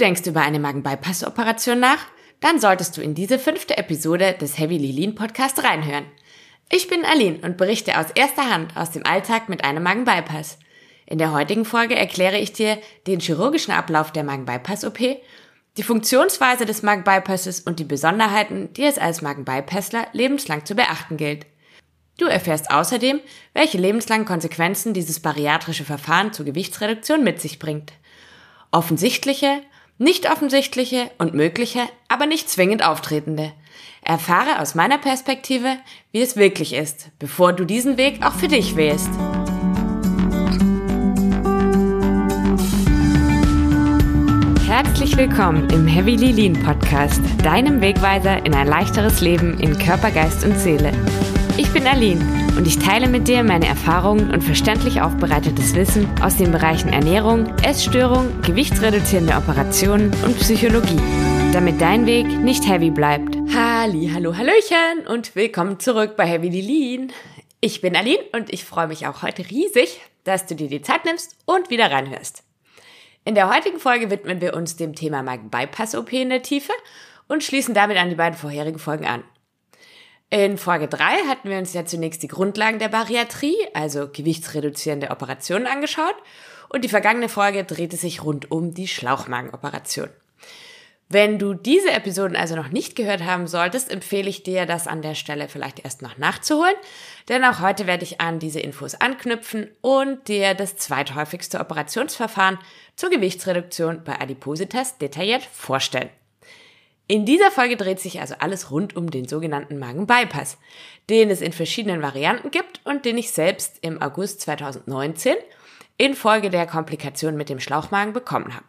denkst über eine Magen-Bypass-Operation nach? Dann solltest du in diese fünfte Episode des Heavy Lilin Podcast reinhören. Ich bin Aline und berichte aus erster Hand aus dem Alltag mit einem Magen-Bypass. In der heutigen Folge erkläre ich dir den chirurgischen Ablauf der Magen-Bypass-OP, die Funktionsweise des Magen-Bypasses und die Besonderheiten, die es als Magen-Bypassler lebenslang zu beachten gilt. Du erfährst außerdem, welche lebenslangen Konsequenzen dieses bariatrische Verfahren zur Gewichtsreduktion mit sich bringt. Offensichtliche, nicht offensichtliche und mögliche, aber nicht zwingend auftretende. Erfahre aus meiner Perspektive, wie es wirklich ist, bevor du diesen Weg auch für dich wählst. Herzlich willkommen im Heavy Lean Podcast, deinem Wegweiser in ein leichteres Leben in Körper, Geist und Seele. Ich bin Aline und ich teile mit dir meine Erfahrungen und verständlich aufbereitetes Wissen aus den Bereichen Ernährung, Essstörung, gewichtsreduzierende Operationen und Psychologie, damit dein Weg nicht heavy bleibt. Halli, hallo, hallöchen und willkommen zurück bei Heavy Lean. Ich bin Aline und ich freue mich auch heute riesig, dass du dir die Zeit nimmst und wieder reinhörst. In der heutigen Folge widmen wir uns dem Thema Magen-Bypass-OP in der Tiefe und schließen damit an die beiden vorherigen Folgen an. In Folge 3 hatten wir uns ja zunächst die Grundlagen der Bariatrie, also gewichtsreduzierende Operationen angeschaut und die vergangene Folge drehte sich rund um die Schlauchmagenoperation. Wenn du diese Episoden also noch nicht gehört haben solltest, empfehle ich dir, das an der Stelle vielleicht erst noch nachzuholen, denn auch heute werde ich an diese Infos anknüpfen und dir das zweithäufigste Operationsverfahren zur Gewichtsreduktion bei Adipositas detailliert vorstellen. In dieser Folge dreht sich also alles rund um den sogenannten Magen-Bypass, den es in verschiedenen Varianten gibt und den ich selbst im August 2019 infolge der Komplikation mit dem Schlauchmagen bekommen habe.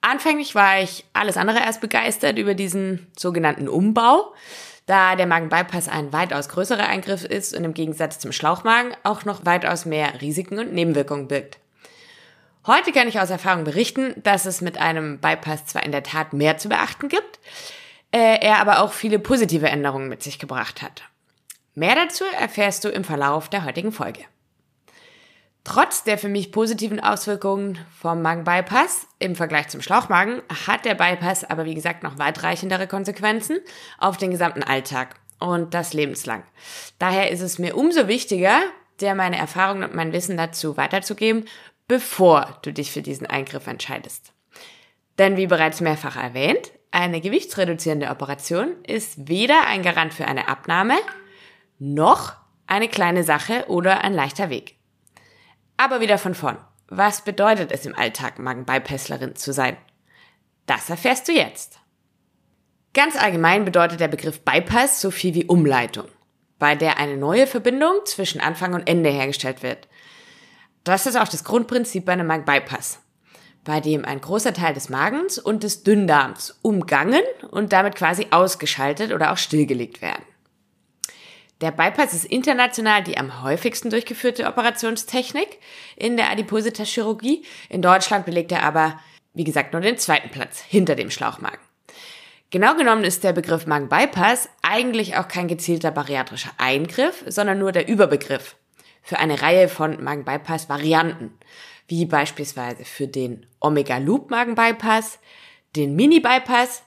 Anfänglich war ich alles andere als begeistert über diesen sogenannten Umbau, da der Magen-Bypass ein weitaus größerer Eingriff ist und im Gegensatz zum Schlauchmagen auch noch weitaus mehr Risiken und Nebenwirkungen birgt. Heute kann ich aus Erfahrung berichten, dass es mit einem Bypass zwar in der Tat mehr zu beachten gibt, äh, er aber auch viele positive Änderungen mit sich gebracht hat. Mehr dazu erfährst du im Verlauf der heutigen Folge. Trotz der für mich positiven Auswirkungen vom Magen-Bypass im Vergleich zum Schlauchmagen hat der Bypass aber wie gesagt noch weitreichendere Konsequenzen auf den gesamten Alltag und das lebenslang. Daher ist es mir umso wichtiger, dir meine Erfahrungen und mein Wissen dazu weiterzugeben bevor du dich für diesen Eingriff entscheidest. Denn wie bereits mehrfach erwähnt, eine gewichtsreduzierende Operation ist weder ein Garant für eine Abnahme noch eine kleine Sache oder ein leichter Weg. Aber wieder von vorn. Was bedeutet es im Alltag, Magen-Bypasslerin zu sein? Das erfährst du jetzt. Ganz allgemein bedeutet der Begriff Bypass so viel wie Umleitung, bei der eine neue Verbindung zwischen Anfang und Ende hergestellt wird. Das ist auch das Grundprinzip bei einem Magen-Bypass, bei dem ein großer Teil des Magens und des Dünndarms umgangen und damit quasi ausgeschaltet oder auch stillgelegt werden. Der Bypass ist international die am häufigsten durchgeführte Operationstechnik in der Adipositas-Chirurgie. In Deutschland belegt er aber, wie gesagt, nur den zweiten Platz hinter dem Schlauchmagen. Genau genommen ist der Begriff Magen-Bypass eigentlich auch kein gezielter bariatrischer Eingriff, sondern nur der Überbegriff für eine Reihe von Magen-Bypass-Varianten, wie beispielsweise für den Omega-Loop-Magen-Bypass, den Mini-Bypass,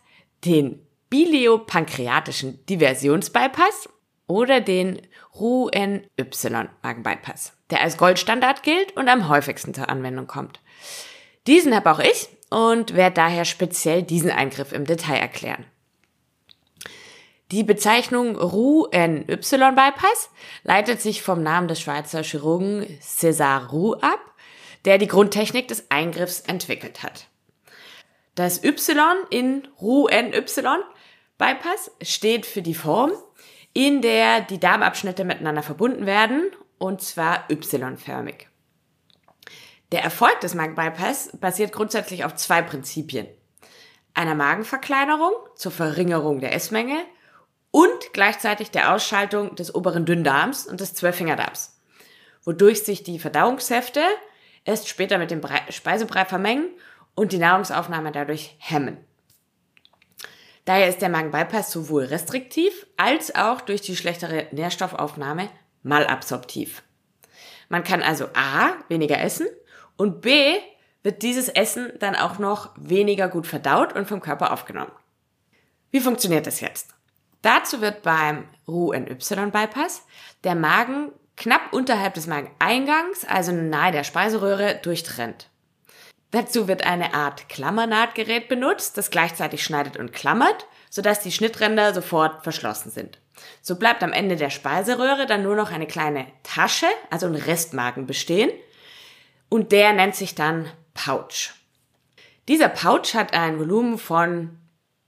den biliopankreatischen Diversionsbypass oder den RUNY-Magen-Bypass, der als Goldstandard gilt und am häufigsten zur Anwendung kommt. Diesen habe auch ich und werde daher speziell diesen Eingriff im Detail erklären. Die Bezeichnung Roux-en-Y-Bypass leitet sich vom Namen des Schweizer Chirurgen César Roux ab, der die Grundtechnik des Eingriffs entwickelt hat. Das Y in Roux-en-Y-Bypass steht für die Form, in der die Darmabschnitte miteinander verbunden werden, und zwar Y-förmig. Der Erfolg des Magenbypass basiert grundsätzlich auf zwei Prinzipien. Einer Magenverkleinerung zur Verringerung der Essmenge und gleichzeitig der Ausschaltung des oberen Dünndarms und des Zwölffingerdarms, wodurch sich die Verdauungssäfte erst später mit dem Speisebrei vermengen und die Nahrungsaufnahme dadurch hemmen. Daher ist der Magenbypass sowohl restriktiv als auch durch die schlechtere Nährstoffaufnahme malabsorptiv. Man kann also A weniger essen und B wird dieses Essen dann auch noch weniger gut verdaut und vom Körper aufgenommen. Wie funktioniert das jetzt? Dazu wird beim RU-NY-Bypass der Magen knapp unterhalb des Mageneingangs, also nahe der Speiseröhre, durchtrennt. Dazu wird eine Art Klammernahtgerät benutzt, das gleichzeitig schneidet und klammert, sodass die Schnittränder sofort verschlossen sind. So bleibt am Ende der Speiseröhre dann nur noch eine kleine Tasche, also ein Restmagen bestehen, und der nennt sich dann Pouch. Dieser Pouch hat ein Volumen von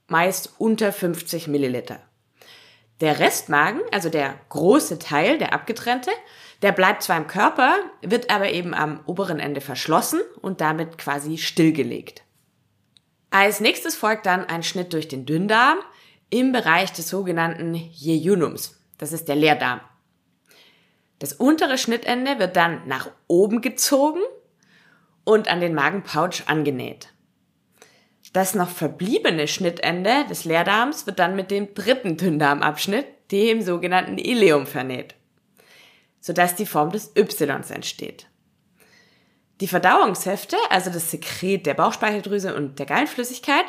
meist unter 50 Milliliter. Der Restmagen, also der große Teil, der abgetrennte, der bleibt zwar im Körper, wird aber eben am oberen Ende verschlossen und damit quasi stillgelegt. Als nächstes folgt dann ein Schnitt durch den Dünndarm im Bereich des sogenannten Jejunums. Das ist der Leerdarm. Das untere Schnittende wird dann nach oben gezogen und an den Magenpouch angenäht. Das noch verbliebene Schnittende des Leerdarms wird dann mit dem dritten Dünndarmabschnitt, dem sogenannten Ileum, vernäht, sodass die Form des Ys entsteht. Die Verdauungshefte, also das Sekret der Bauchspeicheldrüse und der Gallenflüssigkeit,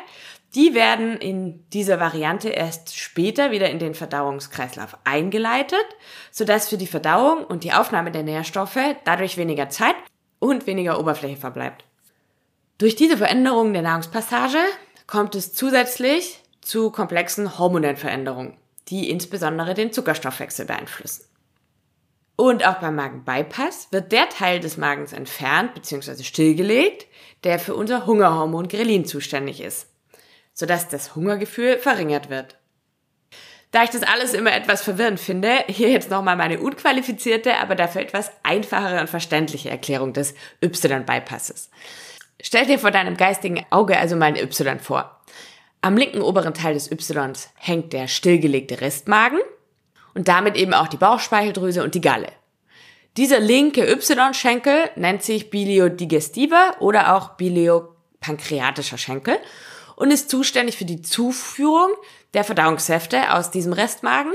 die werden in dieser Variante erst später wieder in den Verdauungskreislauf eingeleitet, sodass für die Verdauung und die Aufnahme der Nährstoffe dadurch weniger Zeit und weniger Oberfläche verbleibt. Durch diese Veränderung der Nahrungspassage kommt es zusätzlich zu komplexen hormonellen Veränderungen, die insbesondere den Zuckerstoffwechsel beeinflussen. Und auch beim Magenbypass wird der Teil des Magens entfernt bzw. stillgelegt, der für unser Hungerhormon Grelin zuständig ist, sodass das Hungergefühl verringert wird. Da ich das alles immer etwas verwirrend finde, hier jetzt nochmal meine unqualifizierte, aber dafür etwas einfachere und verständliche Erklärung des Y-Bypasses. Stell dir vor deinem geistigen Auge also mal ein Y vor. Am linken oberen Teil des Ys hängt der stillgelegte Restmagen und damit eben auch die Bauchspeicheldrüse und die Galle. Dieser linke Y-Schenkel nennt sich biliodigestiva oder auch biliopankreatischer Schenkel und ist zuständig für die Zuführung der Verdauungssäfte aus diesem Restmagen,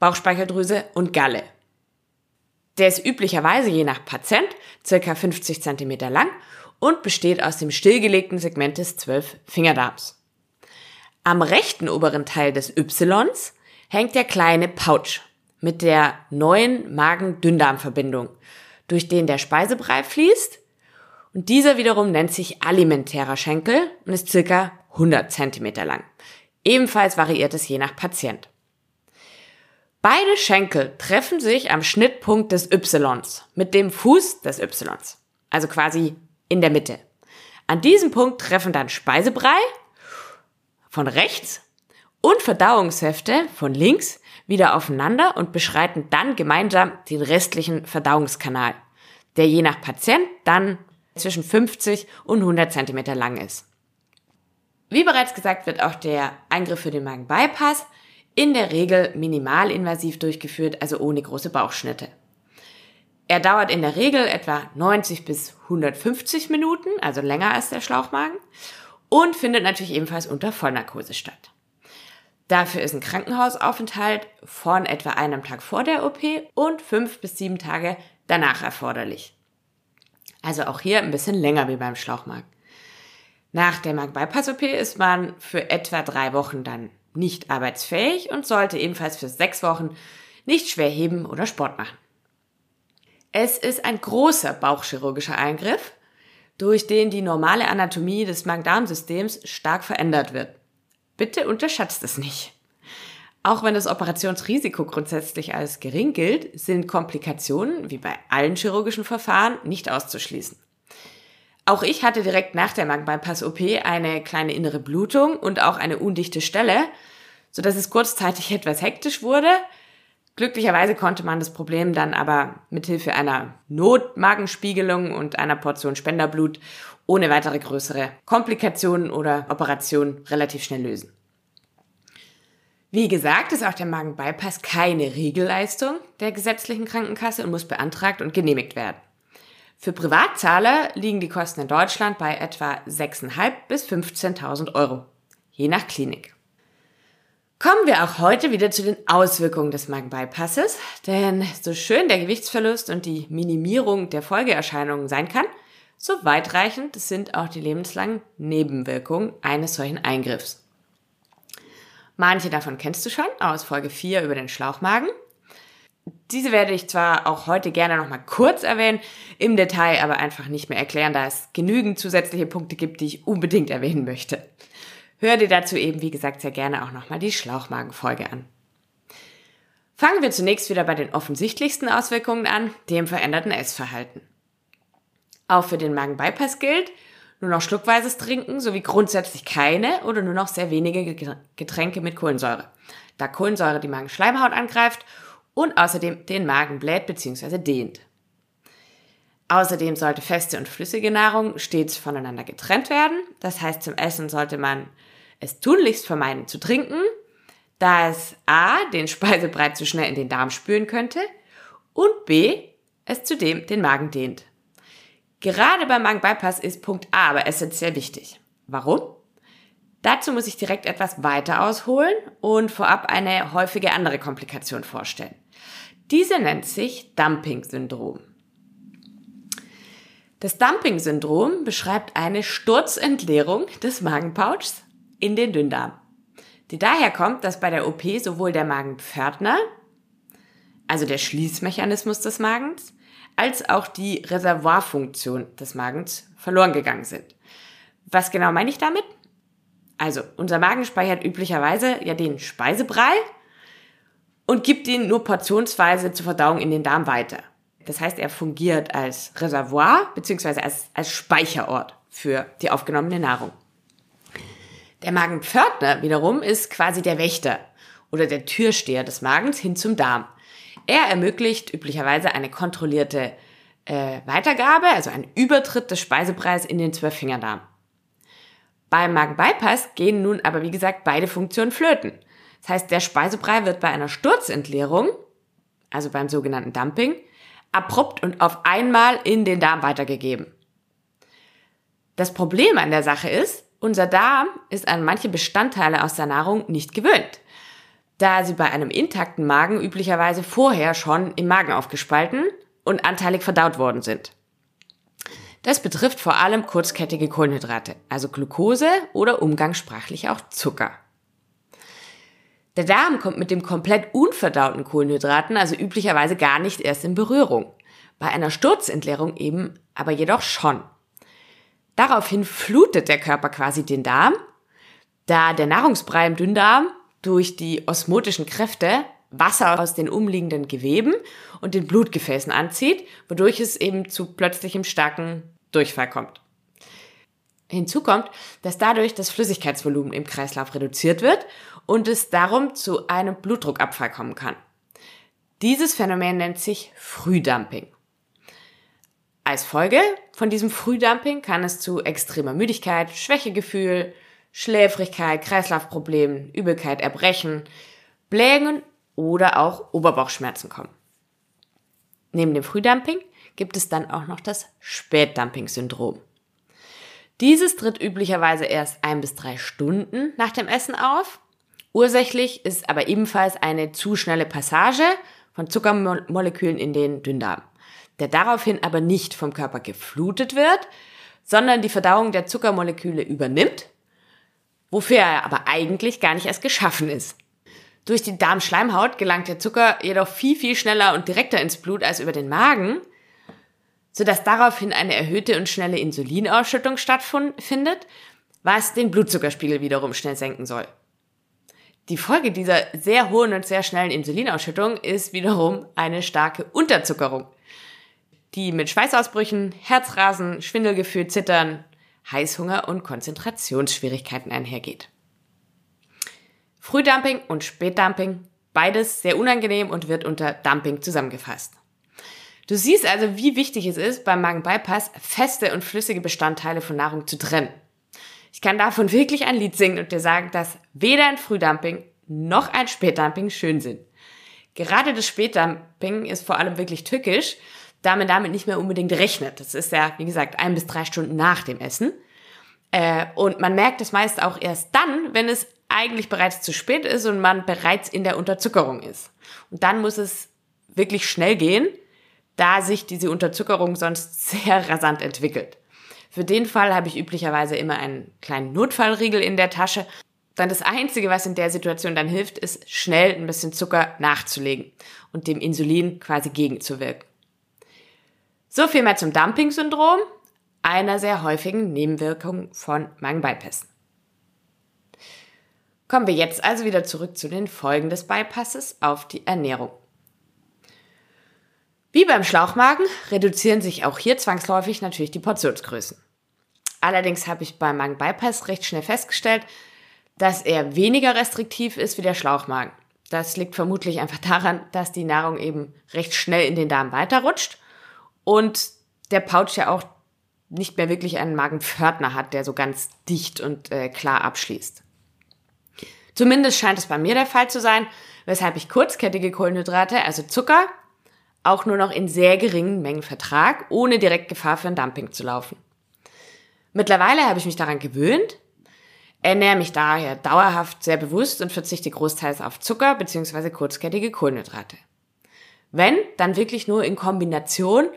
Bauchspeicheldrüse und Galle. Der ist üblicherweise je nach Patient circa 50 cm lang und besteht aus dem stillgelegten Segment des Zwölf-Fingerdarms. Am rechten oberen Teil des Ys hängt der kleine Pouch mit der neuen Magen-Dünndarm-Verbindung, durch den der Speisebrei fließt. Und dieser wiederum nennt sich alimentärer Schenkel und ist circa 100 cm lang. Ebenfalls variiert es je nach Patient. Beide Schenkel treffen sich am Schnittpunkt des Ys mit dem Fuß des Ys, also quasi in der Mitte. An diesem Punkt treffen dann Speisebrei von rechts und Verdauungshefte von links wieder aufeinander und beschreiten dann gemeinsam den restlichen Verdauungskanal, der je nach Patient dann zwischen 50 und 100 cm lang ist. Wie bereits gesagt, wird auch der Eingriff für den Magenbypass in der Regel minimalinvasiv durchgeführt, also ohne große Bauchschnitte. Er dauert in der Regel etwa 90 bis 150 Minuten, also länger als der Schlauchmagen, und findet natürlich ebenfalls unter Vollnarkose statt. Dafür ist ein Krankenhausaufenthalt von etwa einem Tag vor der OP und fünf bis sieben Tage danach erforderlich. Also auch hier ein bisschen länger wie beim Schlauchmagen. Nach der Magen-Bypass-OP ist man für etwa drei Wochen dann nicht arbeitsfähig und sollte ebenfalls für sechs Wochen nicht schwer heben oder Sport machen. Es ist ein großer bauchchirurgischer Eingriff, durch den die normale Anatomie des Magen-Darm-Systems stark verändert wird. Bitte unterschätzt es nicht. Auch wenn das Operationsrisiko grundsätzlich als gering gilt, sind Komplikationen, wie bei allen chirurgischen Verfahren, nicht auszuschließen. Auch ich hatte direkt nach der Magenbypass-OP eine kleine innere Blutung und auch eine undichte Stelle, sodass es kurzzeitig etwas hektisch wurde, Glücklicherweise konnte man das Problem dann aber mithilfe einer Notmagenspiegelung und einer Portion Spenderblut ohne weitere größere Komplikationen oder Operationen relativ schnell lösen. Wie gesagt, ist auch der Magenbypass keine Regelleistung der gesetzlichen Krankenkasse und muss beantragt und genehmigt werden. Für Privatzahler liegen die Kosten in Deutschland bei etwa 6.500 bis 15.000 Euro, je nach Klinik. Kommen wir auch heute wieder zu den Auswirkungen des Magenbypasses, denn so schön der Gewichtsverlust und die Minimierung der Folgeerscheinungen sein kann, So weitreichend sind auch die lebenslangen Nebenwirkungen eines solchen Eingriffs. Manche davon kennst du schon aus Folge 4 über den Schlauchmagen. Diese werde ich zwar auch heute gerne nochmal kurz erwähnen, im Detail aber einfach nicht mehr erklären, da es genügend zusätzliche Punkte gibt, die ich unbedingt erwähnen möchte. Hör dir dazu eben, wie gesagt, sehr gerne auch nochmal die Schlauchmagenfolge an. Fangen wir zunächst wieder bei den offensichtlichsten Auswirkungen an, dem veränderten Essverhalten. Auch für den Magenbypass gilt, nur noch schluckweises Trinken sowie grundsätzlich keine oder nur noch sehr wenige Getränke mit Kohlensäure, da Kohlensäure die Magenschleimhaut angreift und außerdem den Magen bläht bzw. dehnt. Außerdem sollte feste und flüssige Nahrung stets voneinander getrennt werden. Das heißt, zum Essen sollte man es tunlichst vermeiden zu trinken, da es a. den Speisebrei zu schnell in den Darm spülen könnte und b. es zudem den Magen dehnt. Gerade beim Magen-Bypass ist Punkt A aber essentiell wichtig. Warum? Dazu muss ich direkt etwas weiter ausholen und vorab eine häufige andere Komplikation vorstellen. Diese nennt sich Dumping-Syndrom. Das Dumping-Syndrom beschreibt eine Sturzentleerung des Magenpouchs in den Dünndarm, die daher kommt, dass bei der OP sowohl der Magenpförtner, also der Schließmechanismus des Magens, als auch die Reservoirfunktion des Magens verloren gegangen sind. Was genau meine ich damit? Also, unser Magen speichert üblicherweise ja den Speisebrei und gibt ihn nur portionsweise zur Verdauung in den Darm weiter. Das heißt, er fungiert als Reservoir bzw. Als, als Speicherort für die aufgenommene Nahrung. Der Magenpförtner wiederum ist quasi der Wächter oder der Türsteher des Magens hin zum Darm. Er ermöglicht üblicherweise eine kontrollierte äh, Weitergabe, also einen Übertritt des Speisebreis in den Zwölffingerdarm. Beim Magenbypass gehen nun aber wie gesagt beide Funktionen flöten. Das heißt, der Speisebrei wird bei einer Sturzentleerung, also beim sogenannten Dumping, abrupt und auf einmal in den Darm weitergegeben. Das Problem an der Sache ist, unser Darm ist an manche Bestandteile aus der Nahrung nicht gewöhnt, da sie bei einem intakten Magen üblicherweise vorher schon im Magen aufgespalten und anteilig verdaut worden sind. Das betrifft vor allem kurzkettige Kohlenhydrate, also Glucose oder umgangssprachlich auch Zucker. Der Darm kommt mit dem komplett unverdauten Kohlenhydraten also üblicherweise gar nicht erst in Berührung. Bei einer Sturzentleerung eben aber jedoch schon. Daraufhin flutet der Körper quasi den Darm, da der Nahrungsbrei im Dünndarm durch die osmotischen Kräfte Wasser aus den umliegenden Geweben und den Blutgefäßen anzieht, wodurch es eben zu plötzlichem starken Durchfall kommt. Hinzu kommt, dass dadurch das Flüssigkeitsvolumen im Kreislauf reduziert wird und es darum zu einem Blutdruckabfall kommen kann. Dieses Phänomen nennt sich Frühdumping. Als Folge von diesem Frühdumping kann es zu extremer Müdigkeit, Schwächegefühl, Schläfrigkeit, Kreislaufproblemen, Übelkeit, Erbrechen, Blähungen oder auch Oberbauchschmerzen kommen. Neben dem Frühdumping gibt es dann auch noch das Spätdumping-Syndrom. Dieses tritt üblicherweise erst ein bis drei Stunden nach dem Essen auf. Ursächlich ist aber ebenfalls eine zu schnelle Passage von Zuckermolekülen in den Dünndarm, der daraufhin aber nicht vom Körper geflutet wird, sondern die Verdauung der Zuckermoleküle übernimmt, wofür er aber eigentlich gar nicht erst geschaffen ist. Durch die Darmschleimhaut gelangt der Zucker jedoch viel, viel schneller und direkter ins Blut als über den Magen, sodass daraufhin eine erhöhte und schnelle Insulinausschüttung stattfindet, was den Blutzuckerspiegel wiederum schnell senken soll. Die Folge dieser sehr hohen und sehr schnellen Insulinausschüttung ist wiederum eine starke Unterzuckerung, die mit Schweißausbrüchen, Herzrasen, Schwindelgefühl, Zittern, Heißhunger und Konzentrationsschwierigkeiten einhergeht. Frühdumping und Spätdumping, beides sehr unangenehm und wird unter Dumping zusammengefasst. Du siehst also, wie wichtig es ist, beim Magenbypass feste und flüssige Bestandteile von Nahrung zu trennen. Ich kann davon wirklich ein Lied singen und dir sagen, dass weder ein Frühdumping noch ein Spätdumping schön sind. Gerade das Spätdumping ist vor allem wirklich tückisch, da man damit nicht mehr unbedingt rechnet. Das ist ja, wie gesagt, ein bis drei Stunden nach dem Essen. Äh, und man merkt es meist auch erst dann, wenn es eigentlich bereits zu spät ist und man bereits in der Unterzuckerung ist. Und dann muss es wirklich schnell gehen, da sich diese Unterzuckerung sonst sehr rasant entwickelt. Für den Fall habe ich üblicherweise immer einen kleinen Notfallriegel in der Tasche. Dann das Einzige, was in der Situation dann hilft, ist schnell ein bisschen Zucker nachzulegen und dem Insulin quasi gegenzuwirken. So viel mehr zum Dumping-Syndrom, einer sehr häufigen Nebenwirkung von Magenbypassen. Kommen wir jetzt also wieder zurück zu den Folgen des Bypasses auf die Ernährung. Wie beim Schlauchmagen reduzieren sich auch hier zwangsläufig natürlich die Portionsgrößen. Allerdings habe ich beim Magen-Bypass recht schnell festgestellt, dass er weniger restriktiv ist wie der Schlauchmagen. Das liegt vermutlich einfach daran, dass die Nahrung eben recht schnell in den Darm weiterrutscht und der Pouch ja auch nicht mehr wirklich einen Magenpförtner hat, der so ganz dicht und äh, klar abschließt. Zumindest scheint es bei mir der Fall zu sein, weshalb ich kurzkettige Kohlenhydrate, also Zucker, auch nur noch in sehr geringen Mengen vertrag, ohne direkt Gefahr für ein Dumping zu laufen. Mittlerweile habe ich mich daran gewöhnt, ernähre mich daher dauerhaft sehr bewusst und verzichte großteils auf Zucker bzw. kurzkettige Kohlenhydrate. Wenn, dann wirklich nur in Kombination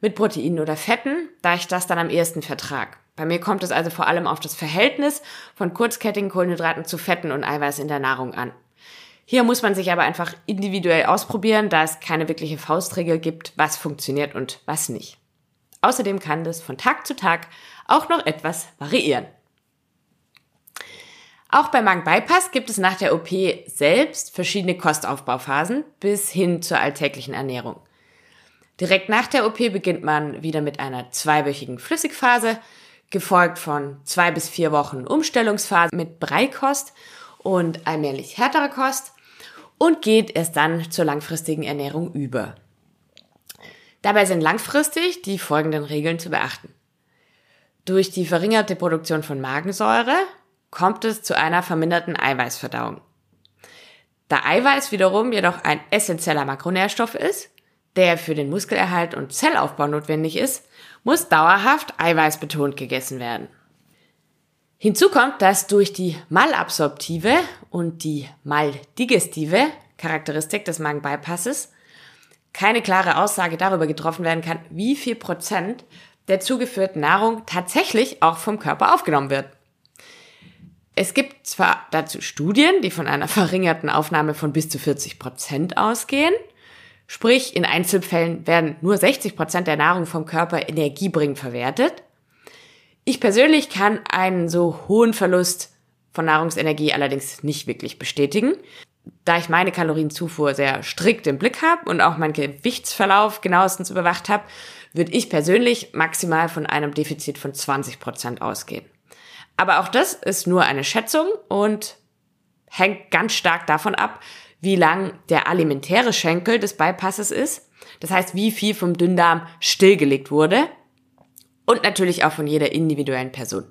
mit Proteinen oder Fetten, da ich das dann am ehesten vertrag. Bei mir kommt es also vor allem auf das Verhältnis von kurzkettigen Kohlenhydraten zu Fetten und Eiweiß in der Nahrung an. Hier muss man sich aber einfach individuell ausprobieren, da es keine wirkliche Faustregel gibt, was funktioniert und was nicht. Außerdem kann das von Tag zu Tag auch noch etwas variieren. Auch bei Magen-Bypass gibt es nach der OP selbst verschiedene Kostaufbauphasen bis hin zur alltäglichen Ernährung. Direkt nach der OP beginnt man wieder mit einer zweiwöchigen Flüssigphase, gefolgt von zwei bis vier Wochen Umstellungsphase mit Breikost und allmählich härterer Kost und geht erst dann zur langfristigen Ernährung über. Dabei sind langfristig die folgenden Regeln zu beachten. Durch die verringerte Produktion von Magensäure kommt es zu einer verminderten Eiweißverdauung. Da Eiweiß wiederum jedoch ein essentieller Makronährstoff ist, der für den Muskelerhalt und Zellaufbau notwendig ist, muss dauerhaft eiweißbetont gegessen werden. Hinzu kommt, dass durch die malabsorptive und die maldigestive Charakteristik des Magenbypasses keine klare Aussage darüber getroffen werden kann, wie viel Prozent der zugeführten Nahrung tatsächlich auch vom Körper aufgenommen wird. Es gibt zwar dazu Studien, die von einer verringerten Aufnahme von bis zu 40 Prozent ausgehen, sprich in Einzelfällen werden nur 60 Prozent der Nahrung vom Körper energiebringend verwertet. Ich persönlich kann einen so hohen Verlust von Nahrungsenergie allerdings nicht wirklich bestätigen, da ich meine Kalorienzufuhr sehr strikt im Blick habe und auch meinen Gewichtsverlauf genauestens überwacht habe, würde ich persönlich maximal von einem Defizit von 20 Prozent ausgehen. Aber auch das ist nur eine Schätzung und hängt ganz stark davon ab, wie lang der alimentäre Schenkel des Bypasses ist. Das heißt, wie viel vom Dünndarm stillgelegt wurde. Und natürlich auch von jeder individuellen Person.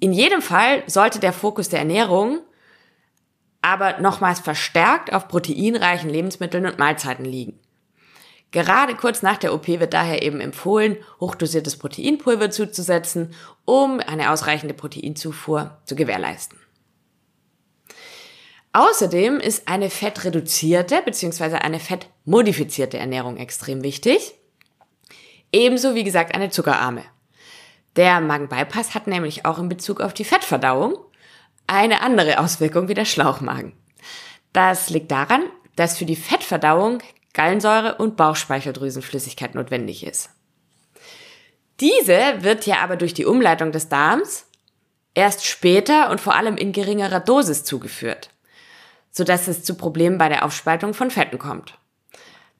In jedem Fall sollte der Fokus der Ernährung aber nochmals verstärkt auf proteinreichen Lebensmitteln und Mahlzeiten liegen. Gerade kurz nach der OP wird daher eben empfohlen, hochdosiertes Proteinpulver zuzusetzen, um eine ausreichende Proteinzufuhr zu gewährleisten. Außerdem ist eine fettreduzierte bzw. eine fettmodifizierte Ernährung extrem wichtig. Ebenso wie gesagt eine zuckerarme. Der Magenbypass hat nämlich auch in Bezug auf die Fettverdauung eine andere Auswirkung wie der Schlauchmagen. Das liegt daran, dass für die Fettverdauung Gallensäure und Bauchspeicheldrüsenflüssigkeit notwendig ist. Diese wird ja aber durch die Umleitung des Darms erst später und vor allem in geringerer Dosis zugeführt, sodass es zu Problemen bei der Aufspaltung von Fetten kommt.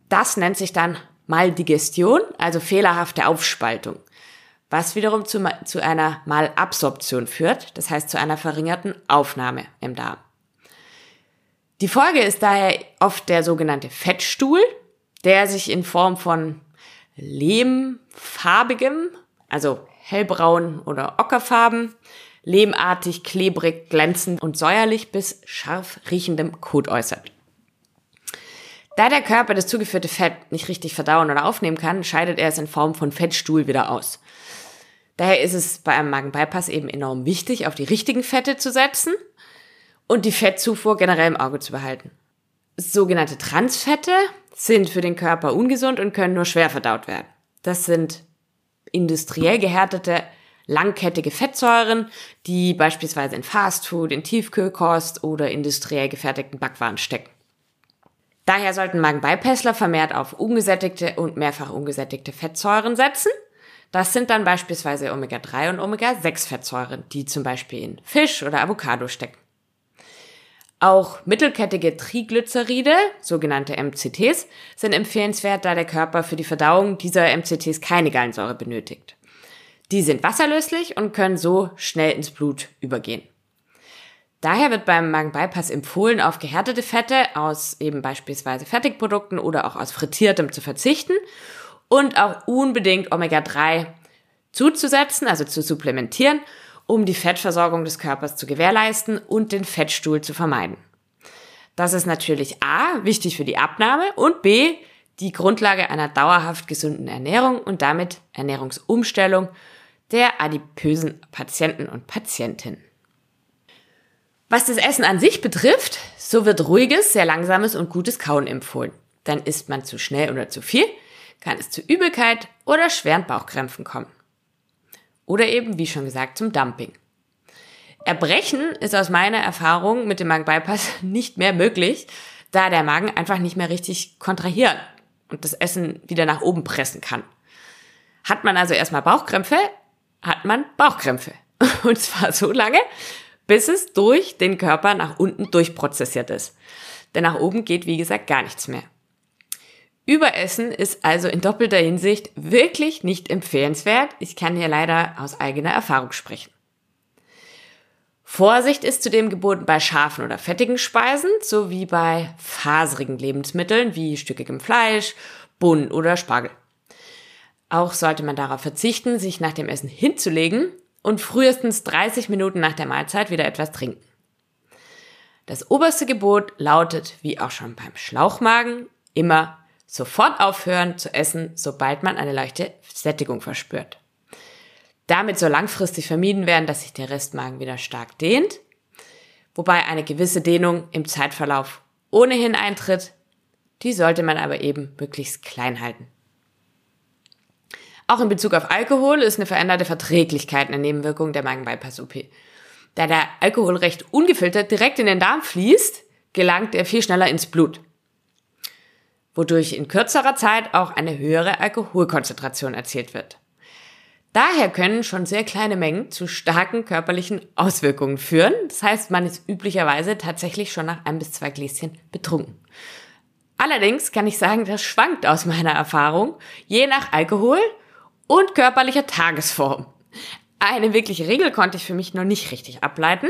Das nennt sich dann Maldigestion, also fehlerhafte Aufspaltung, was wiederum zu, zu einer Malabsorption führt, das heißt zu einer verringerten Aufnahme im Darm. Die Folge ist daher oft der sogenannte Fettstuhl, der sich in Form von lehmfarbigem, also hellbraun oder ockerfarben, lehmartig, klebrig, glänzend und säuerlich bis scharf riechendem Kot äußert. Da der Körper das zugeführte Fett nicht richtig verdauen oder aufnehmen kann, scheidet er es in Form von Fettstuhl wieder aus. Daher ist es bei einem Magenbypass eben enorm wichtig, auf die richtigen Fette zu setzen und die Fettzufuhr generell im Auge zu behalten. Sogenannte Transfette sind für den Körper ungesund und können nur schwer verdaut werden. Das sind industriell gehärtete langkettige Fettsäuren, die beispielsweise in Fastfood, in Tiefkühlkost oder industriell gefertigten Backwaren stecken. Daher sollten Magenbeipässler vermehrt auf ungesättigte und mehrfach ungesättigte Fettsäuren setzen. Das sind dann beispielsweise Omega-3 und Omega-6-Fettsäuren, die zum Beispiel in Fisch oder Avocado stecken. Auch mittelkettige Triglyceride, sogenannte MCTs, sind empfehlenswert, da der Körper für die Verdauung dieser MCTs keine Gallensäure benötigt. Die sind wasserlöslich und können so schnell ins Blut übergehen. Daher wird beim Magenbypass empfohlen, auf gehärtete Fette aus eben beispielsweise Fertigprodukten oder auch aus frittiertem zu verzichten und auch unbedingt Omega-3 zuzusetzen, also zu supplementieren, um die Fettversorgung des Körpers zu gewährleisten und den Fettstuhl zu vermeiden. Das ist natürlich A, wichtig für die Abnahme und B, die Grundlage einer dauerhaft gesunden Ernährung und damit Ernährungsumstellung der adipösen Patienten und Patientinnen. Was das Essen an sich betrifft, so wird ruhiges, sehr langsames und gutes Kauen empfohlen. Dann isst man zu schnell oder zu viel, kann es zu Übelkeit oder schweren Bauchkrämpfen kommen. Oder eben, wie schon gesagt, zum Dumping. Erbrechen ist aus meiner Erfahrung mit dem Magenbypass nicht mehr möglich, da der Magen einfach nicht mehr richtig kontrahieren und das Essen wieder nach oben pressen kann. Hat man also erstmal Bauchkrämpfe, hat man Bauchkrämpfe. Und zwar so lange, bis es durch den Körper nach unten durchprozessiert ist. Denn nach oben geht, wie gesagt, gar nichts mehr. Überessen ist also in doppelter Hinsicht wirklich nicht empfehlenswert. Ich kann hier leider aus eigener Erfahrung sprechen. Vorsicht ist zudem geboten bei scharfen oder fettigen Speisen sowie bei faserigen Lebensmitteln wie stückigem Fleisch, Bohnen oder Spargel. Auch sollte man darauf verzichten, sich nach dem Essen hinzulegen und frühestens 30 Minuten nach der Mahlzeit wieder etwas trinken. Das oberste Gebot lautet, wie auch schon beim Schlauchmagen, immer sofort aufhören zu essen, sobald man eine leichte Sättigung verspürt. Damit soll langfristig vermieden werden, dass sich der Restmagen wieder stark dehnt, wobei eine gewisse Dehnung im Zeitverlauf ohnehin eintritt. Die sollte man aber eben möglichst klein halten. Auch in Bezug auf Alkohol ist eine veränderte Verträglichkeit eine Nebenwirkung der Magen-Bypass-OP. Da der Alkohol recht ungefiltert direkt in den Darm fließt, gelangt er viel schneller ins Blut, wodurch in kürzerer Zeit auch eine höhere Alkoholkonzentration erzielt wird. Daher können schon sehr kleine Mengen zu starken körperlichen Auswirkungen führen. Das heißt, man ist üblicherweise tatsächlich schon nach ein bis zwei Gläschen betrunken. Allerdings kann ich sagen, das schwankt aus meiner Erfahrung, je nach Alkohol und körperlicher Tagesform. Eine wirkliche Regel konnte ich für mich noch nicht richtig ableiten.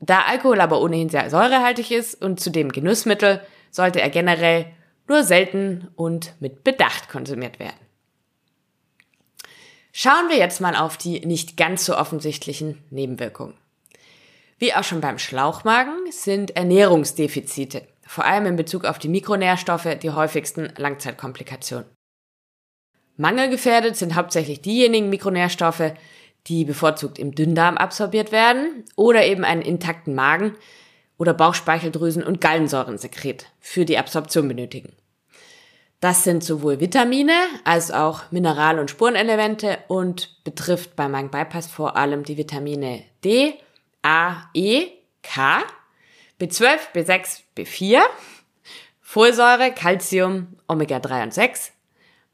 Da Alkohol aber ohnehin sehr säurehaltig ist und zudem Genussmittel, sollte er generell nur selten und mit Bedacht konsumiert werden. Schauen wir jetzt mal auf die nicht ganz so offensichtlichen Nebenwirkungen. Wie auch schon beim Schlauchmagen sind Ernährungsdefizite, vor allem in Bezug auf die Mikronährstoffe, die häufigsten Langzeitkomplikationen. Mangelgefährdet sind hauptsächlich diejenigen Mikronährstoffe, die bevorzugt im Dünndarm absorbiert werden oder eben einen intakten Magen oder Bauchspeicheldrüsen und Gallensäurensekret für die Absorption benötigen. Das sind sowohl Vitamine als auch Mineral- und Spurenelemente und betrifft beim Magen-Bypass vor allem die Vitamine D, A, E, K, B12, B6, B4, Folsäure, Calcium, Omega-3 und 6,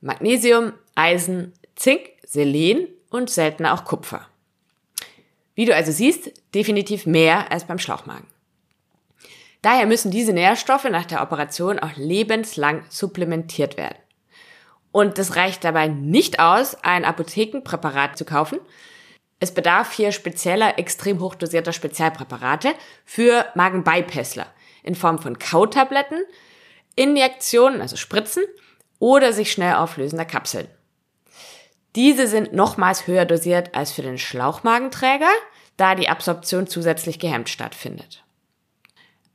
Magnesium, Eisen, Zink, Selen und seltener auch Kupfer. Wie du also siehst, definitiv mehr als beim Schlauchmagen. Daher müssen diese Nährstoffe nach der Operation auch lebenslang supplementiert werden. Und es reicht dabei nicht aus, ein Apothekenpräparat zu kaufen. Es bedarf hier spezieller, extrem hochdosierter Spezialpräparate für Magenbeipässler in Form von Kautabletten, Injektionen, also Spritzen oder sich schnell auflösender Kapseln. Diese sind nochmals höher dosiert als für den Schlauchmagenträger, da die Absorption zusätzlich gehemmt stattfindet.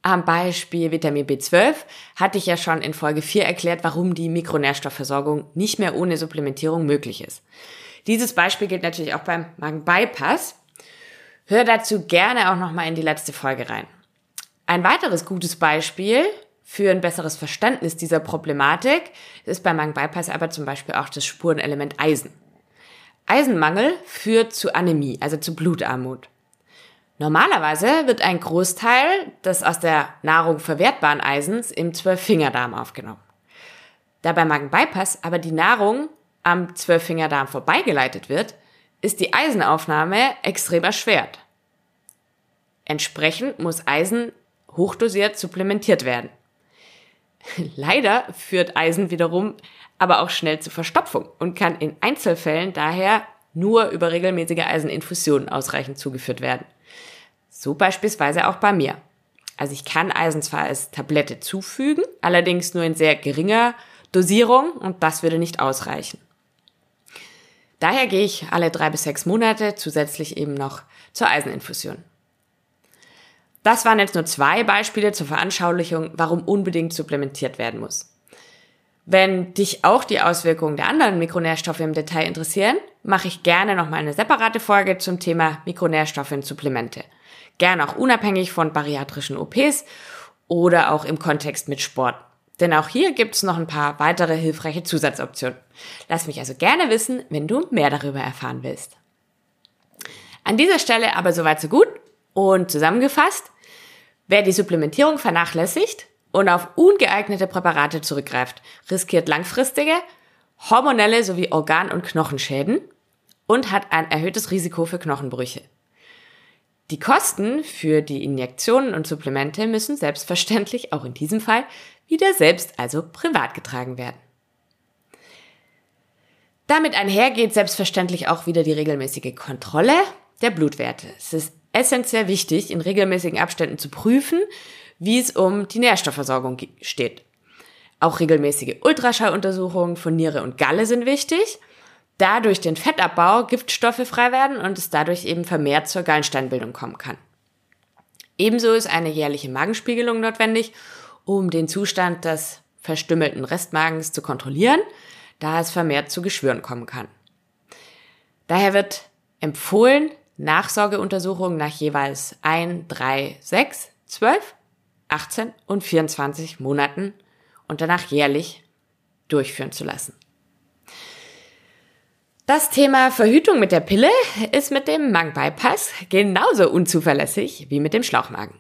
Am Beispiel Vitamin B12 hatte ich ja schon in Folge 4 erklärt, warum die Mikronährstoffversorgung nicht mehr ohne Supplementierung möglich ist. Dieses Beispiel gilt natürlich auch beim Magenbypass. Hör dazu gerne auch nochmal in die letzte Folge rein. Ein weiteres gutes Beispiel für ein besseres Verständnis dieser Problematik ist beim Magen-Bypass aber zum Beispiel auch das Spurenelement Eisen. Eisenmangel führt zu Anämie, also zu Blutarmut. Normalerweise wird ein Großteil des aus der Nahrung verwertbaren Eisens im Zwölffingerdarm aufgenommen. Da bei Magenbypass aber die Nahrung am Zwölffingerdarm vorbeigeleitet wird, ist die Eisenaufnahme extrem erschwert. Entsprechend muss Eisen hochdosiert supplementiert werden. Leider führt Eisen wiederum aber auch schnell zur Verstopfung und kann in Einzelfällen daher nur über regelmäßige Eiseninfusionen ausreichend zugeführt werden. So beispielsweise auch bei mir. Also ich kann Eisen zwar als Tablette zufügen, allerdings nur in sehr geringer Dosierung und das würde nicht ausreichen. Daher gehe ich alle drei bis sechs Monate zusätzlich eben noch zur Eiseninfusion. Das waren jetzt nur zwei Beispiele zur Veranschaulichung, warum unbedingt supplementiert werden muss. Wenn dich auch die Auswirkungen der anderen Mikronährstoffe im Detail interessieren, mache ich gerne nochmal eine separate Folge zum Thema Mikronährstoffe und Supplemente. Gerne auch unabhängig von bariatrischen OPs oder auch im Kontext mit Sport. Denn auch hier gibt es noch ein paar weitere hilfreiche Zusatzoptionen. Lass mich also gerne wissen, wenn du mehr darüber erfahren willst. An dieser Stelle aber soweit so gut und zusammengefasst, Wer die Supplementierung vernachlässigt und auf ungeeignete Präparate zurückgreift, riskiert langfristige, hormonelle sowie Organ- und Knochenschäden und hat ein erhöhtes Risiko für Knochenbrüche. Die Kosten für die Injektionen und Supplemente müssen selbstverständlich auch in diesem Fall wieder selbst, also privat getragen werden. Damit einhergeht selbstverständlich auch wieder die regelmäßige Kontrolle der Blutwerte. Es ist essentiell wichtig, in regelmäßigen Abständen zu prüfen, wie es um die Nährstoffversorgung steht. Auch regelmäßige Ultraschalluntersuchungen von Niere und Galle sind wichtig, da durch den Fettabbau Giftstoffe frei werden und es dadurch eben vermehrt zur Gallensteinbildung kommen kann. Ebenso ist eine jährliche Magenspiegelung notwendig, um den Zustand des verstümmelten Restmagens zu kontrollieren, da es vermehrt zu Geschwüren kommen kann. Daher wird empfohlen, Nachsorgeuntersuchungen nach jeweils 1, 3, 6, 12, 18 und 24 Monaten und danach jährlich durchführen zu lassen. Das Thema Verhütung mit der Pille ist mit dem Magenbypass genauso unzuverlässig wie mit dem Schlauchmagen.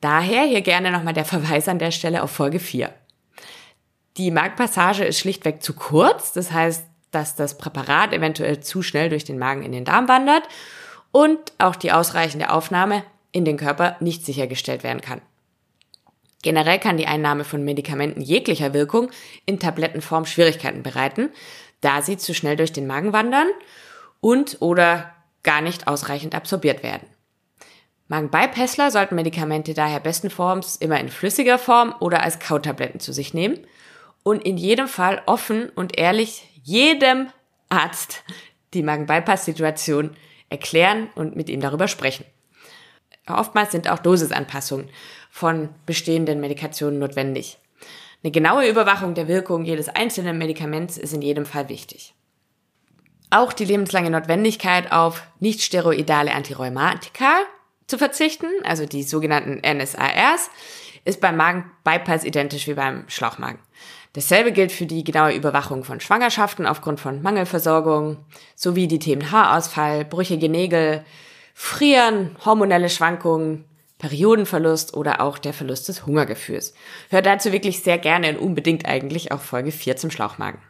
Daher hier gerne nochmal der Verweis an der Stelle auf Folge 4. Die Magenpassage ist schlichtweg zu kurz, das heißt, dass das Präparat eventuell zu schnell durch den Magen in den Darm wandert und auch die ausreichende Aufnahme in den Körper nicht sichergestellt werden kann. Generell kann die Einnahme von Medikamenten jeglicher Wirkung in Tablettenform Schwierigkeiten bereiten, da sie zu schnell durch den Magen wandern und oder gar nicht ausreichend absorbiert werden. Magenbypässler sollten Medikamente daher bestenforms immer in flüssiger Form oder als Kautabletten zu sich nehmen und in jedem Fall offen und ehrlich jedem Arzt die Magenbypass-Situation erklären und mit ihm darüber sprechen. Oftmals sind auch Dosisanpassungen von bestehenden Medikationen notwendig. Eine genaue Überwachung der Wirkung jedes einzelnen Medikaments ist in jedem Fall wichtig. Auch die lebenslange Notwendigkeit auf nicht-steroidale Antirheumatika zu verzichten, also die sogenannten NSARs, ist beim Magenbypass identisch wie beim Schlauchmagen. Dasselbe gilt für die genaue Überwachung von Schwangerschaften aufgrund von Mangelversorgung, sowie die Themen Haarausfall, brüchige Nägel, Frieren, hormonelle Schwankungen, Periodenverlust oder auch der Verlust des Hungergefühls. Hört dazu wirklich sehr gerne und unbedingt eigentlich auch Folge 4 zum Schlauchmagen.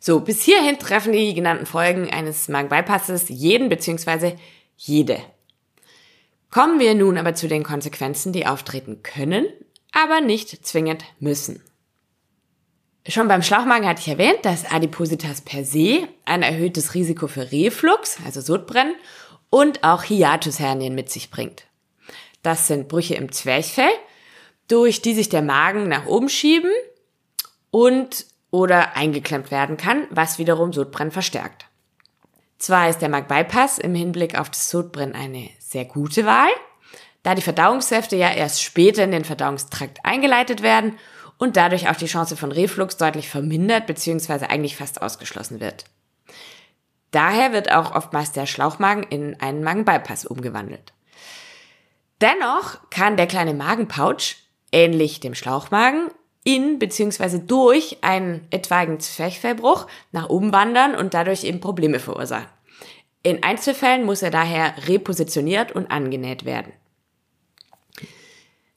So, bis hierhin treffen die genannten Folgen eines Magenbypasses jeden bzw. jede. Kommen wir nun aber zu den Konsequenzen, die auftreten können, aber nicht zwingend müssen. Schon beim Schlauchmagen hatte ich erwähnt, dass Adipositas per se ein erhöhtes Risiko für Reflux, also Sodbrennen, und auch Hiatushernien mit sich bringt. Das sind Brüche im Zwerchfell, durch die sich der Magen nach oben schieben und oder eingeklemmt werden kann, was wiederum Sodbrennen verstärkt. Zwar ist der Magenbypass im Hinblick auf das Sodbrennen eine sehr gute Wahl, da die Verdauungssäfte ja erst später in den Verdauungstrakt eingeleitet werden und dadurch auch die Chance von Reflux deutlich vermindert bzw. eigentlich fast ausgeschlossen wird. Daher wird auch oftmals der Schlauchmagen in einen Magenbypass umgewandelt. Dennoch kann der kleine Magenpouch, ähnlich dem Schlauchmagen, in bzw. durch einen etwaigen Zwerchfellbruch nach oben wandern und dadurch eben Probleme verursachen. In Einzelfällen muss er daher repositioniert und angenäht werden.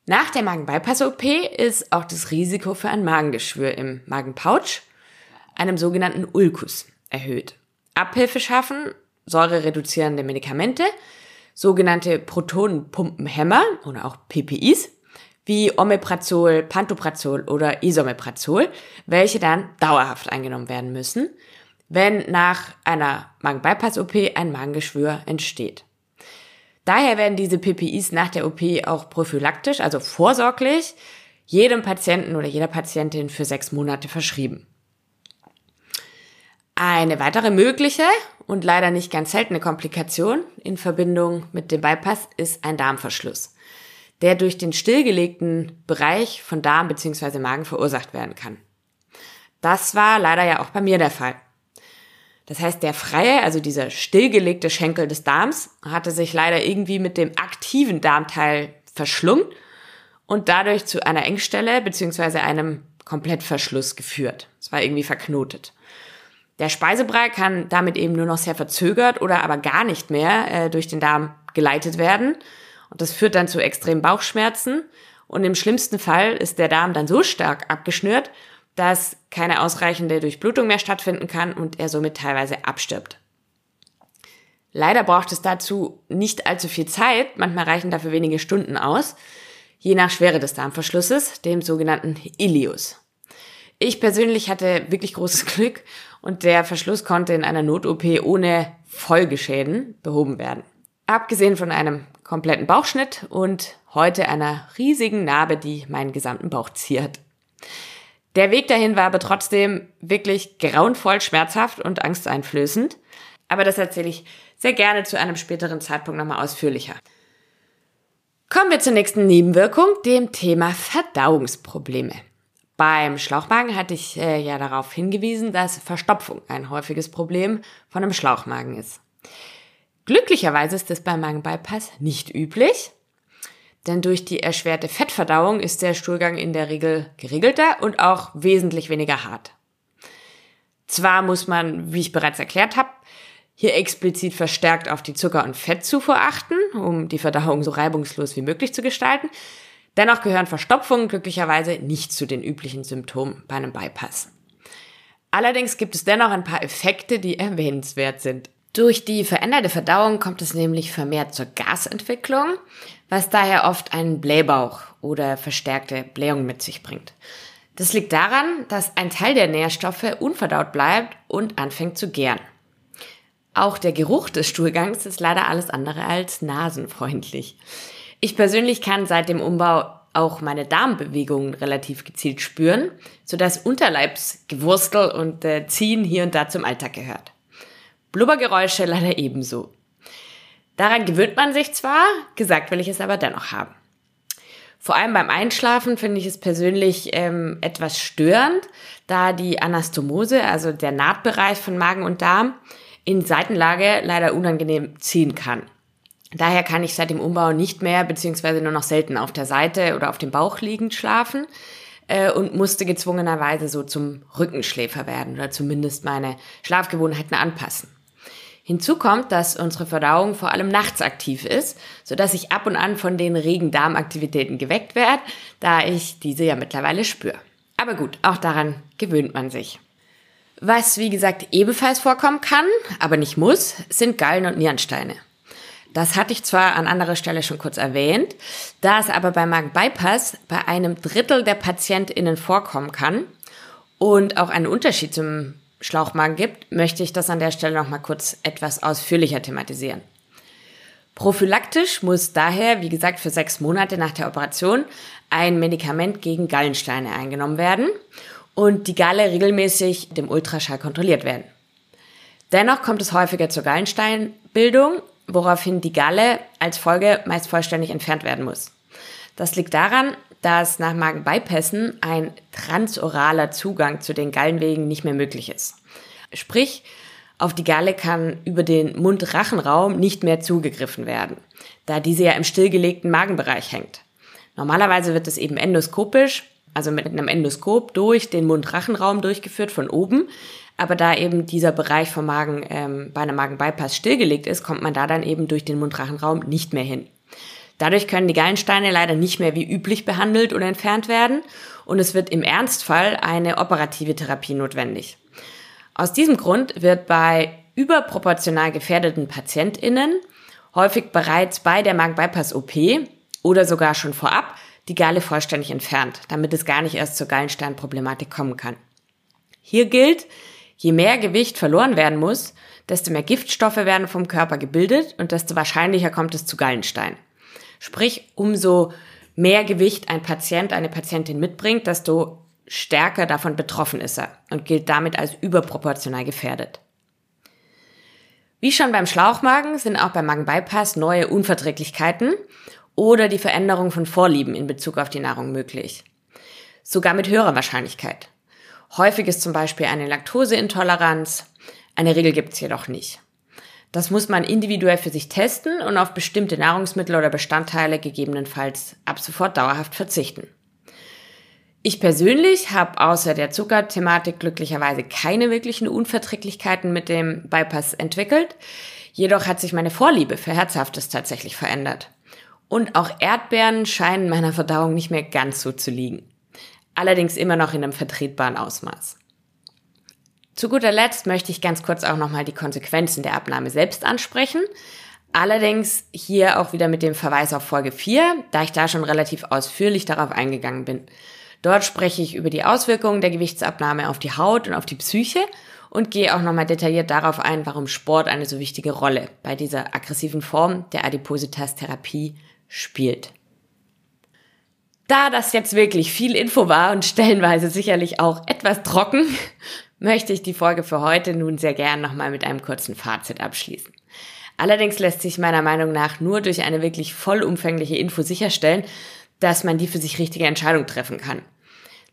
Nach der Magenbypass-OP ist auch das Risiko für ein Magengeschwür im Magenpouch, einem sogenannten Ulkus, erhöht. Abhilfe schaffen säurereduzierende Medikamente, sogenannte Protonenpumpenhämmer oder auch PPIs, wie Omeprazol, Pantoprazol oder Isomeprazol, welche dann dauerhaft eingenommen werden müssen, wenn nach einer Magenbypass-OP ein Magengeschwür entsteht. Daher werden diese PPIs nach der OP auch prophylaktisch, also vorsorglich, jedem Patienten oder jeder Patientin für sechs Monate verschrieben. Eine weitere mögliche und leider nicht ganz seltene Komplikation in Verbindung mit dem Bypass ist ein Darmverschluss, der durch den stillgelegten Bereich von Darm bzw. Magen verursacht werden kann. Das war leider ja auch bei mir der Fall. Das heißt, der freie, also dieser stillgelegte Schenkel des Darms, hatte sich leider irgendwie mit dem aktiven Darmteil verschlungen und dadurch zu einer Engstelle bzw. einem Komplettverschluss geführt. Es war irgendwie verknotet. Der Speisebrei kann damit eben nur noch sehr verzögert oder aber gar nicht mehr äh, durch den Darm geleitet werden. Und das führt dann zu extremen Bauchschmerzen. Und im schlimmsten Fall ist der Darm dann so stark abgeschnürt, dass keine ausreichende Durchblutung mehr stattfinden kann und er somit teilweise abstirbt. Leider braucht es dazu nicht allzu viel Zeit, manchmal reichen dafür wenige Stunden aus, je nach Schwere des Darmverschlusses, dem sogenannten Ilius. Ich persönlich hatte wirklich großes Glück und der Verschluss konnte in einer Not-OP ohne Folgeschäden behoben werden. Abgesehen von einem kompletten Bauchschnitt und heute einer riesigen Narbe, die meinen gesamten Bauch ziert. Der Weg dahin war aber trotzdem wirklich grauenvoll schmerzhaft und angsteinflößend. Aber das erzähle ich sehr gerne zu einem späteren Zeitpunkt nochmal ausführlicher. Kommen wir zur nächsten Nebenwirkung, dem Thema Verdauungsprobleme. Beim Schlauchmagen hatte ich äh, ja darauf hingewiesen, dass Verstopfung ein häufiges Problem von einem Schlauchmagen ist. Glücklicherweise ist das beim Magenbypass nicht üblich, denn durch die erschwerte Fettverdauung ist der Stuhlgang in der Regel geregelter und auch wesentlich weniger hart. Zwar muss man, wie ich bereits erklärt habe, hier explizit verstärkt auf die Zucker- und Fettzufuhr achten, um die Verdauung so reibungslos wie möglich zu gestalten. Dennoch gehören Verstopfungen glücklicherweise nicht zu den üblichen Symptomen bei einem Bypass. Allerdings gibt es dennoch ein paar Effekte, die erwähnenswert sind. Durch die veränderte Verdauung kommt es nämlich vermehrt zur Gasentwicklung, was daher oft einen Blähbauch oder verstärkte Blähung mit sich bringt. Das liegt daran, dass ein Teil der Nährstoffe unverdaut bleibt und anfängt zu gären. Auch der Geruch des Stuhlgangs ist leider alles andere als nasenfreundlich. Ich persönlich kann seit dem Umbau auch meine Darmbewegungen relativ gezielt spüren, sodass Unterleibsgewurstel und äh, Ziehen hier und da zum Alltag gehört. Blubbergeräusche leider ebenso. Daran gewöhnt man sich zwar, gesagt will ich es aber dennoch haben. Vor allem beim Einschlafen finde ich es persönlich ähm, etwas störend, da die Anastomose, also der Nahtbereich von Magen und Darm, in Seitenlage leider unangenehm ziehen kann. Daher kann ich seit dem Umbau nicht mehr beziehungsweise nur noch selten auf der Seite oder auf dem Bauch liegend schlafen äh, und musste gezwungenerweise so zum Rückenschläfer werden oder zumindest meine Schlafgewohnheiten anpassen. Hinzu kommt, dass unsere Verdauung vor allem nachts aktiv ist, sodass ich ab und an von den regen Darmaktivitäten geweckt werde, da ich diese ja mittlerweile spüre. Aber gut, auch daran gewöhnt man sich. Was, wie gesagt, ebenfalls vorkommen kann, aber nicht muss, sind Gallen- und Nierensteine. Das hatte ich zwar an anderer Stelle schon kurz erwähnt, da es aber bei Magenbypass bei einem Drittel der PatientInnen vorkommen kann und auch einen Unterschied zum Schlauchmagen gibt, möchte ich das an der Stelle noch mal kurz etwas ausführlicher thematisieren. Prophylaktisch muss daher, wie gesagt, für sechs Monate nach der Operation ein Medikament gegen Gallensteine eingenommen werden und die Galle regelmäßig dem Ultraschall kontrolliert werden. Dennoch kommt es häufiger zur Gallensteinbildung, woraufhin die Galle als Folge meist vollständig entfernt werden muss. Das liegt daran, dass nach Magenbypässen ein transoraler Zugang zu den Gallenwegen nicht mehr möglich ist. Sprich, auf die Galle kann über den Mund-Rachenraum nicht mehr zugegriffen werden, da diese ja im stillgelegten Magenbereich hängt. Normalerweise wird es eben endoskopisch also mit einem Endoskop durch den Mund-Rachenraum durchgeführt von oben. Aber da eben dieser Bereich vom Magen ähm, bei einem Magenbypass stillgelegt ist, kommt man da dann eben durch den Mund-Rachenraum nicht mehr hin. Dadurch können die Gallensteine leider nicht mehr wie üblich behandelt oder entfernt werden und es wird im Ernstfall eine operative Therapie notwendig. Aus diesem Grund wird bei überproportional gefährdeten PatientInnen häufig bereits bei der Magenbypass-OP oder sogar schon vorab die Galle vollständig entfernt, damit es gar nicht erst zur Gallensteinproblematik kommen kann. Hier gilt, je mehr Gewicht verloren werden muss, desto mehr Giftstoffe werden vom Körper gebildet und desto wahrscheinlicher kommt es zu Gallenstein. Sprich, umso mehr Gewicht ein Patient, eine Patientin mitbringt, desto stärker davon betroffen ist er und gilt damit als überproportional gefährdet. Wie schon beim Schlauchmagen sind auch beim Magenbypass neue Unverträglichkeiten oder die Veränderung von Vorlieben in Bezug auf die Nahrung möglich. Sogar mit höherer Wahrscheinlichkeit. Häufig ist zum Beispiel eine Laktoseintoleranz, eine Regel gibt es jedoch nicht. Das muss man individuell für sich testen und auf bestimmte Nahrungsmittel oder Bestandteile gegebenenfalls ab sofort dauerhaft verzichten. Ich persönlich habe außer der Zuckerthematik glücklicherweise keine wirklichen Unverträglichkeiten mit dem Bypass entwickelt. Jedoch hat sich meine Vorliebe für Herzhaftes tatsächlich verändert. Und auch Erdbeeren scheinen meiner Verdauung nicht mehr ganz so zu liegen. Allerdings immer noch in einem vertretbaren Ausmaß. Zu guter Letzt möchte ich ganz kurz auch nochmal die Konsequenzen der Abnahme selbst ansprechen. Allerdings hier auch wieder mit dem Verweis auf Folge 4, da ich da schon relativ ausführlich darauf eingegangen bin. Dort spreche ich über die Auswirkungen der Gewichtsabnahme auf die Haut und auf die Psyche und gehe auch nochmal detailliert darauf ein, warum Sport eine so wichtige Rolle bei dieser aggressiven Form der Adipositas-Therapie spielt. Da das jetzt wirklich viel Info war und stellenweise sicherlich auch etwas trocken, möchte ich die Folge für heute nun sehr gern nochmal mit einem kurzen Fazit abschließen. Allerdings lässt sich meiner Meinung nach nur durch eine wirklich vollumfängliche Info sicherstellen, dass man die für sich richtige Entscheidung treffen kann.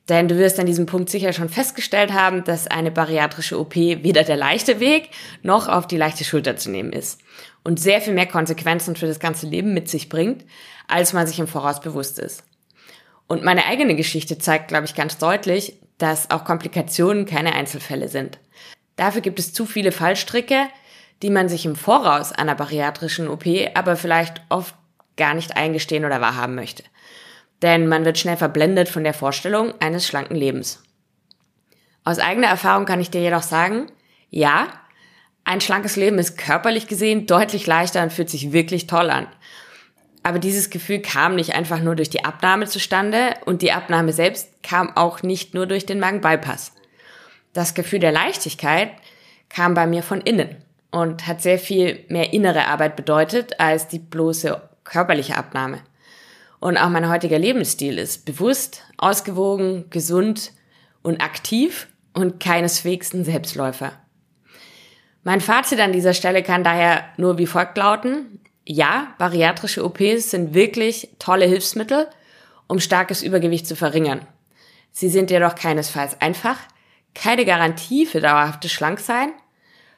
Denn du wirst an diesem Punkt sicher schon festgestellt haben, dass eine bariatrische OP weder der leichte Weg noch auf die leichte Schulter zu nehmen ist und sehr viel mehr Konsequenzen für das ganze Leben mit sich bringt, als man sich im Voraus bewusst ist. Und meine eigene Geschichte zeigt, glaube ich, ganz deutlich, dass auch Komplikationen keine Einzelfälle sind. Dafür gibt es zu viele Fallstricke, die man sich im Voraus einer bariatrischen OP aber vielleicht oft gar nicht eingestehen oder wahrhaben möchte. Denn man wird schnell verblendet von der Vorstellung eines schlanken Lebens. Aus eigener Erfahrung kann ich dir jedoch sagen, ja, ein schlankes Leben ist körperlich gesehen deutlich leichter und fühlt sich wirklich toll an. Aber dieses Gefühl kam nicht einfach nur durch die Abnahme zustande und die Abnahme selbst kam auch nicht nur durch den Magenbypass. Das Gefühl der Leichtigkeit kam bei mir von innen und hat sehr viel mehr innere Arbeit bedeutet als die bloße körperliche Abnahme. Und auch mein heutiger Lebensstil ist bewusst, ausgewogen, gesund und aktiv und keineswegs ein Selbstläufer. Mein Fazit an dieser Stelle kann daher nur wie folgt lauten ja, bariatrische OPs sind wirklich tolle Hilfsmittel, um starkes Übergewicht zu verringern. Sie sind jedoch keinesfalls einfach, keine Garantie für dauerhaftes Schlanksein,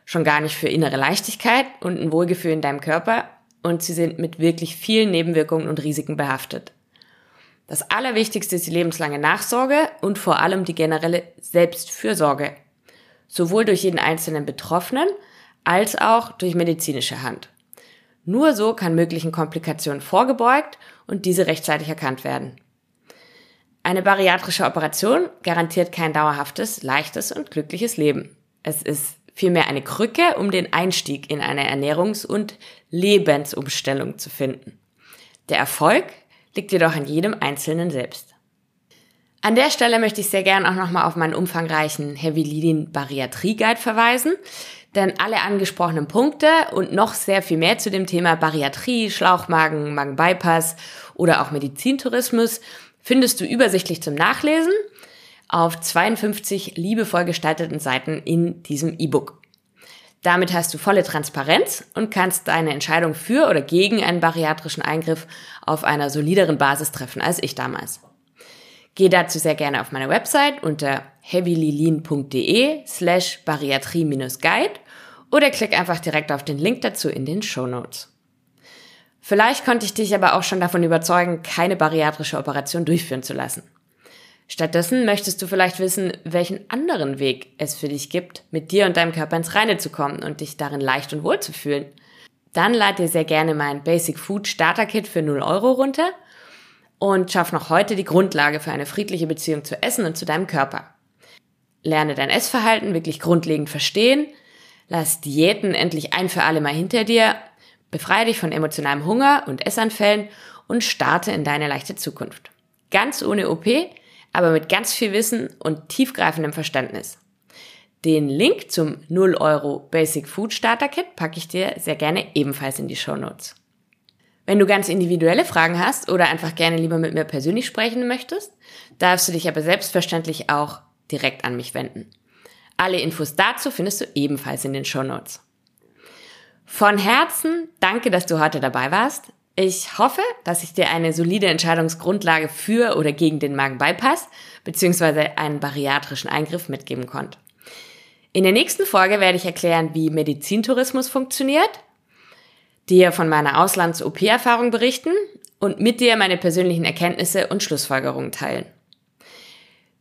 schon gar nicht für innere Leichtigkeit und ein Wohlgefühl in deinem Körper und sie sind mit wirklich vielen Nebenwirkungen und Risiken behaftet. Das Allerwichtigste ist die lebenslange Nachsorge und vor allem die generelle Selbstfürsorge, sowohl durch jeden einzelnen Betroffenen als auch durch medizinische Hand. Nur so kann möglichen Komplikationen vorgebeugt und diese rechtzeitig erkannt werden. Eine bariatrische Operation garantiert kein dauerhaftes, leichtes und glückliches Leben. Es ist vielmehr eine Krücke, um den Einstieg in eine Ernährungs- und Lebensumstellung zu finden. Der Erfolg liegt jedoch an jedem Einzelnen selbst. An der Stelle möchte ich sehr gern auch nochmal auf meinen umfangreichen Heavy Leading Bariatrie Guide verweisen. Denn alle angesprochenen Punkte und noch sehr viel mehr zu dem Thema Bariatrie, Schlauchmagen, Magenbypass oder auch Medizintourismus findest du übersichtlich zum Nachlesen auf 52 liebevoll gestalteten Seiten in diesem E-Book. Damit hast du volle Transparenz und kannst deine Entscheidung für oder gegen einen bariatrischen Eingriff auf einer solideren Basis treffen als ich damals. Geh dazu sehr gerne auf meine Website unter heavylean.de slash bariatrie-guide oder klick einfach direkt auf den Link dazu in den Show Notes. Vielleicht konnte ich dich aber auch schon davon überzeugen, keine bariatrische Operation durchführen zu lassen. Stattdessen möchtest du vielleicht wissen, welchen anderen Weg es für dich gibt, mit dir und deinem Körper ins Reine zu kommen und dich darin leicht und wohl zu fühlen. Dann lad dir sehr gerne mein Basic Food Starter Kit für 0 Euro runter und schaff noch heute die Grundlage für eine friedliche Beziehung zu Essen und zu deinem Körper. Lerne dein Essverhalten wirklich grundlegend verstehen, lass Diäten endlich ein für alle Mal hinter dir, befreie dich von emotionalem Hunger und Essanfällen und starte in deine leichte Zukunft. Ganz ohne OP, aber mit ganz viel Wissen und tiefgreifendem Verständnis. Den Link zum 0 Euro Basic Food Starter Kit packe ich dir sehr gerne ebenfalls in die Show Notes. Wenn du ganz individuelle Fragen hast oder einfach gerne lieber mit mir persönlich sprechen möchtest, darfst du dich aber selbstverständlich auch direkt an mich wenden. Alle Infos dazu findest du ebenfalls in den Show Notes. Von Herzen danke, dass du heute dabei warst. Ich hoffe, dass ich dir eine solide Entscheidungsgrundlage für oder gegen den Magenbypass bzw. einen bariatrischen Eingriff mitgeben konnte. In der nächsten Folge werde ich erklären, wie Medizintourismus funktioniert, dir von meiner Auslands-OP-Erfahrung berichten und mit dir meine persönlichen Erkenntnisse und Schlussfolgerungen teilen.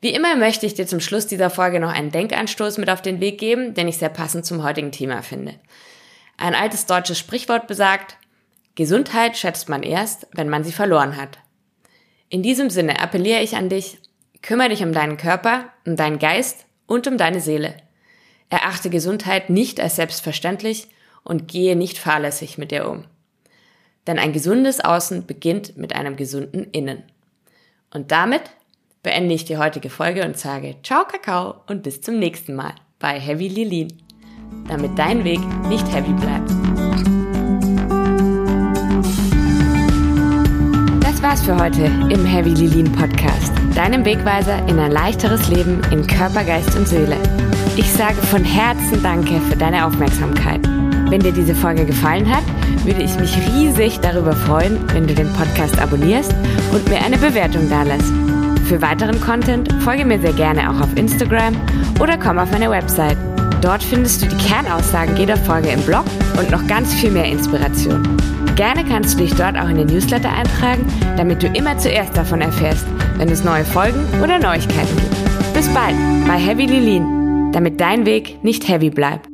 Wie immer möchte ich dir zum Schluss dieser Folge noch einen Denkanstoß mit auf den Weg geben, den ich sehr passend zum heutigen Thema finde. Ein altes deutsches Sprichwort besagt, Gesundheit schätzt man erst, wenn man sie verloren hat. In diesem Sinne appelliere ich an dich, kümmere dich um deinen Körper, um deinen Geist und um deine Seele. Erachte Gesundheit nicht als selbstverständlich und gehe nicht fahrlässig mit ihr um. Denn ein gesundes Außen beginnt mit einem gesunden Innen. Und damit beende ich die heutige Folge und sage Ciao Kakao und bis zum nächsten Mal bei Heavy Lilin, damit dein Weg nicht heavy bleibt. war's für heute im Heavy Lilin Podcast, deinem Wegweiser in ein leichteres Leben in Körper, Geist und Seele. Ich sage von Herzen Danke für deine Aufmerksamkeit. Wenn dir diese Folge gefallen hat, würde ich mich riesig darüber freuen, wenn du den Podcast abonnierst und mir eine Bewertung dalässt. Für weiteren Content folge mir sehr gerne auch auf Instagram oder komm auf meine Website. Dort findest du die Kernaussagen jeder Folge im Blog und noch ganz viel mehr Inspiration. Gerne kannst du dich dort auch in den Newsletter eintragen, damit du immer zuerst davon erfährst, wenn es neue Folgen oder Neuigkeiten gibt. Bis bald bei Heavy Lilin, damit dein Weg nicht heavy bleibt.